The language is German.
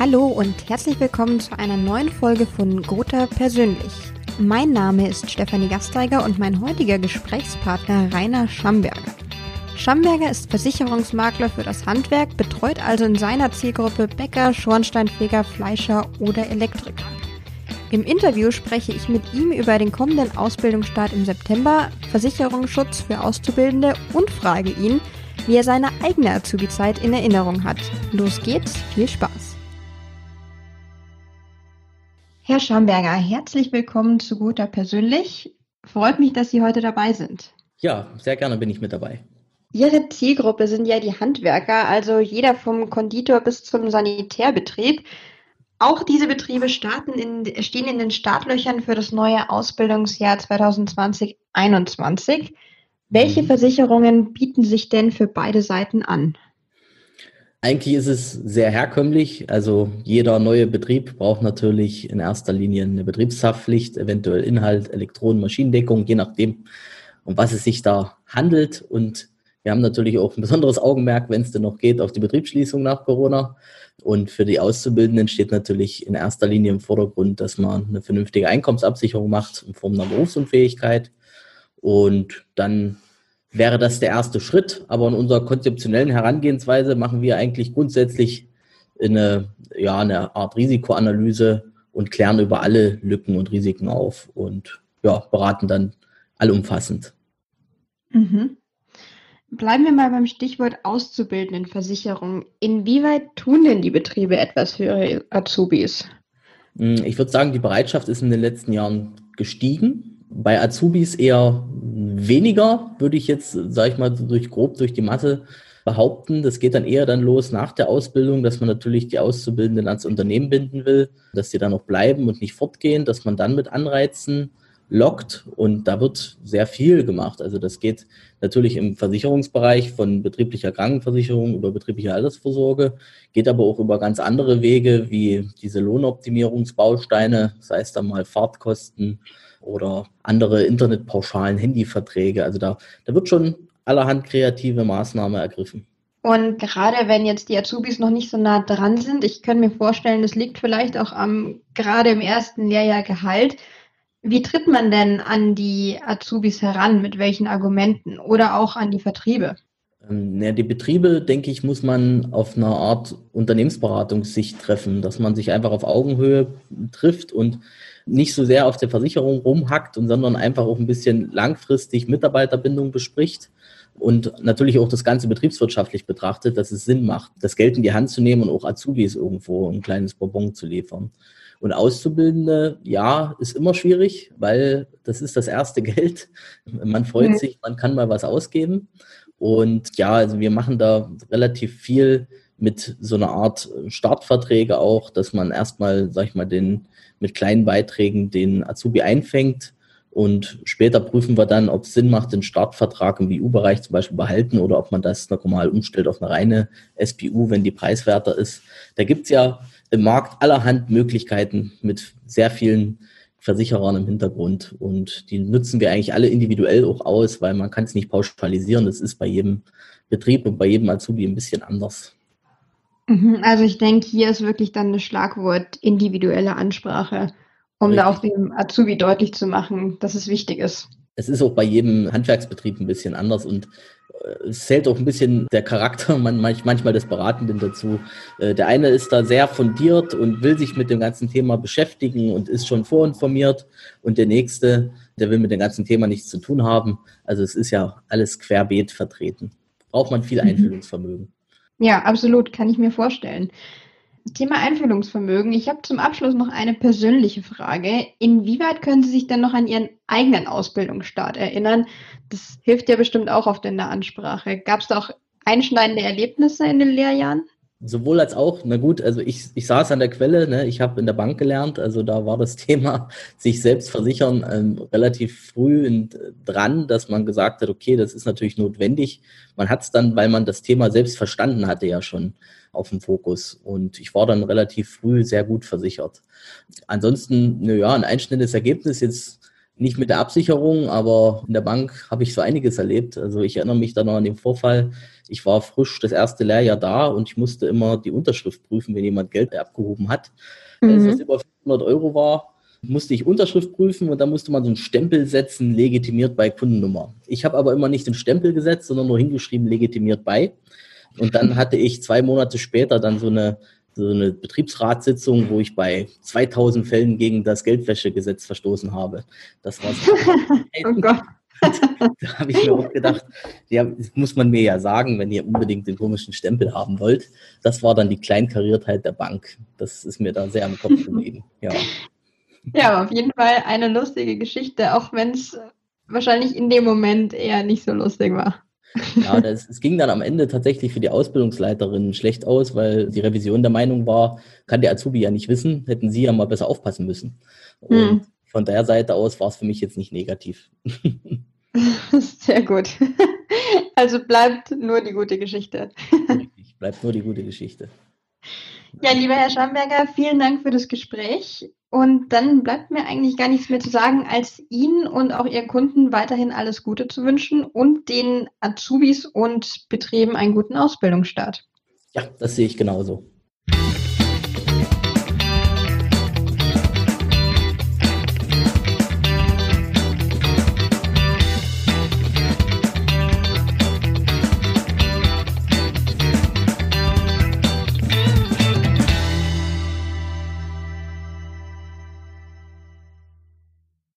Hallo und herzlich willkommen zu einer neuen Folge von Gotha Persönlich. Mein Name ist Stefanie Gasteiger und mein heutiger Gesprächspartner Rainer Schamberger. Schamberger ist Versicherungsmakler für das Handwerk, betreut also in seiner Zielgruppe Bäcker, Schornsteinfeger, Fleischer oder Elektriker. Im Interview spreche ich mit ihm über den kommenden Ausbildungsstart im September, Versicherungsschutz für Auszubildende und frage ihn, wie er seine eigene Azubi-Zeit in Erinnerung hat. Los geht's, viel Spaß! Herr Schamberger, herzlich willkommen zu Guter Persönlich. Freut mich, dass Sie heute dabei sind. Ja, sehr gerne bin ich mit dabei. Ihre Zielgruppe sind ja die Handwerker, also jeder vom Konditor bis zum Sanitärbetrieb. Auch diese Betriebe starten in, stehen in den Startlöchern für das neue Ausbildungsjahr 2020-21. Welche mhm. Versicherungen bieten sich denn für beide Seiten an? Eigentlich ist es sehr herkömmlich. Also jeder neue Betrieb braucht natürlich in erster Linie eine Betriebshaftpflicht, eventuell Inhalt, Elektronen, Maschinendeckung, je nachdem, um was es sich da handelt. Und wir haben natürlich auch ein besonderes Augenmerk, wenn es denn noch geht, auf die Betriebsschließung nach Corona. Und für die Auszubildenden steht natürlich in erster Linie im Vordergrund, dass man eine vernünftige Einkommensabsicherung macht in Form einer Berufsunfähigkeit. Und dann wäre das der erste Schritt. Aber in unserer konzeptionellen Herangehensweise machen wir eigentlich grundsätzlich eine, ja, eine Art Risikoanalyse und klären über alle Lücken und Risiken auf und ja, beraten dann allumfassend. Mhm. Bleiben wir mal beim Stichwort Auszubildendenversicherung. Inwieweit tun denn die Betriebe etwas für ihre Azubis? Hm, ich würde sagen, die Bereitschaft ist in den letzten Jahren gestiegen. Bei Azubis eher weniger, würde ich jetzt, sage ich mal, durch grob durch die Masse behaupten. Das geht dann eher dann los nach der Ausbildung, dass man natürlich die Auszubildenden ans Unternehmen binden will, dass die dann noch bleiben und nicht fortgehen, dass man dann mit Anreizen lockt und da wird sehr viel gemacht. Also das geht natürlich im Versicherungsbereich von betrieblicher Krankenversicherung über betriebliche Altersvorsorge, geht aber auch über ganz andere Wege wie diese Lohnoptimierungsbausteine, sei es dann mal Fahrtkosten, oder andere Internetpauschalen, Handyverträge. Also da, da wird schon allerhand kreative Maßnahme ergriffen. Und gerade wenn jetzt die Azubis noch nicht so nah dran sind, ich kann mir vorstellen, das liegt vielleicht auch am gerade im ersten Lehrjahr Gehalt. Wie tritt man denn an die Azubis heran? Mit welchen Argumenten? Oder auch an die Vertriebe? Ähm, ja, die Betriebe, denke ich, muss man auf einer Art Unternehmensberatungssicht treffen, dass man sich einfach auf Augenhöhe trifft und nicht so sehr auf der Versicherung rumhackt, und sondern einfach auch ein bisschen langfristig Mitarbeiterbindung bespricht und natürlich auch das Ganze betriebswirtschaftlich betrachtet, dass es Sinn macht, das Geld in die Hand zu nehmen und auch Azubis irgendwo ein kleines Bonbon zu liefern. Und Auszubildende, ja, ist immer schwierig, weil das ist das erste Geld. Man freut mhm. sich, man kann mal was ausgeben. Und ja, also wir machen da relativ viel mit so einer Art Startverträge auch, dass man erstmal, sag ich mal, den mit kleinen Beiträgen den Azubi einfängt. Und später prüfen wir dann, ob es Sinn macht, den Startvertrag im BU-Bereich zum Beispiel behalten oder ob man das normal umstellt auf eine reine SBU, wenn die preiswerter ist. Da gibt es ja im Markt allerhand Möglichkeiten mit sehr vielen Versicherern im Hintergrund. Und die nutzen wir eigentlich alle individuell auch aus, weil man kann es nicht pauschalisieren. Das ist bei jedem Betrieb und bei jedem Azubi ein bisschen anders. Mhm, also ich denke, hier ist wirklich dann das Schlagwort individuelle Ansprache, um Richtig. da auch dem Azubi deutlich zu machen, dass es wichtig ist. Es ist auch bei jedem Handwerksbetrieb ein bisschen anders und äh, es zählt auch ein bisschen der Charakter manchmal des Beratenden dazu. Äh, der eine ist da sehr fundiert und will sich mit dem ganzen Thema beschäftigen und ist schon vorinformiert und der nächste, der will mit dem ganzen Thema nichts zu tun haben. Also es ist ja alles querbeet vertreten. Braucht man viel mhm. Einfühlungsvermögen. Ja, absolut, kann ich mir vorstellen. Thema Einfühlungsvermögen. Ich habe zum Abschluss noch eine persönliche Frage. Inwieweit können Sie sich denn noch an Ihren eigenen Ausbildungsstart erinnern? Das hilft ja bestimmt auch auf der Ansprache. Gab es da auch einschneidende Erlebnisse in den Lehrjahren? Sowohl als auch, na gut, also ich, ich saß an der Quelle, ne, ich habe in der Bank gelernt, also da war das Thema sich selbst versichern ähm, relativ früh in, dran, dass man gesagt hat, okay, das ist natürlich notwendig. Man hat es dann, weil man das Thema selbst verstanden hatte, ja schon auf dem Fokus. Und ich war dann relativ früh sehr gut versichert. Ansonsten, naja, ein einschneidendes Ergebnis jetzt nicht mit der Absicherung, aber in der Bank habe ich so einiges erlebt. Also ich erinnere mich da noch an den Vorfall. Ich war frisch das erste Lehrjahr da und ich musste immer die Unterschrift prüfen, wenn jemand Geld abgehoben hat. Mhm. Als das über 500 Euro war, musste ich Unterschrift prüfen und da musste man so einen Stempel setzen, legitimiert bei Kundennummer. Ich habe aber immer nicht den Stempel gesetzt, sondern nur hingeschrieben, legitimiert bei. Und dann hatte ich zwei Monate später dann so eine, so eine Betriebsratssitzung, wo ich bei 2000 Fällen gegen das Geldwäschegesetz verstoßen habe. Das war so. oh Gott. da habe ich mir auch gedacht, ja, das muss man mir ja sagen, wenn ihr unbedingt den komischen Stempel haben wollt. Das war dann die Kleinkariertheit der Bank. Das ist mir da sehr am Kopf geblieben. Ja. Ja, auf jeden Fall eine lustige Geschichte, auch wenn es wahrscheinlich in dem Moment eher nicht so lustig war. Ja, das, es ging dann am Ende tatsächlich für die Ausbildungsleiterin schlecht aus, weil die Revision der Meinung war, kann der Azubi ja nicht wissen, hätten sie ja mal besser aufpassen müssen. Und hm. von der Seite aus war es für mich jetzt nicht negativ. Sehr gut. Also bleibt nur die gute Geschichte. Richtig, bleibt nur die gute Geschichte. Ja, lieber Herr Schamberger, vielen Dank für das Gespräch. Und dann bleibt mir eigentlich gar nichts mehr zu sagen, als Ihnen und auch Ihren Kunden weiterhin alles Gute zu wünschen und den Azubis und Betrieben einen guten Ausbildungsstart. Ja, das sehe ich genauso.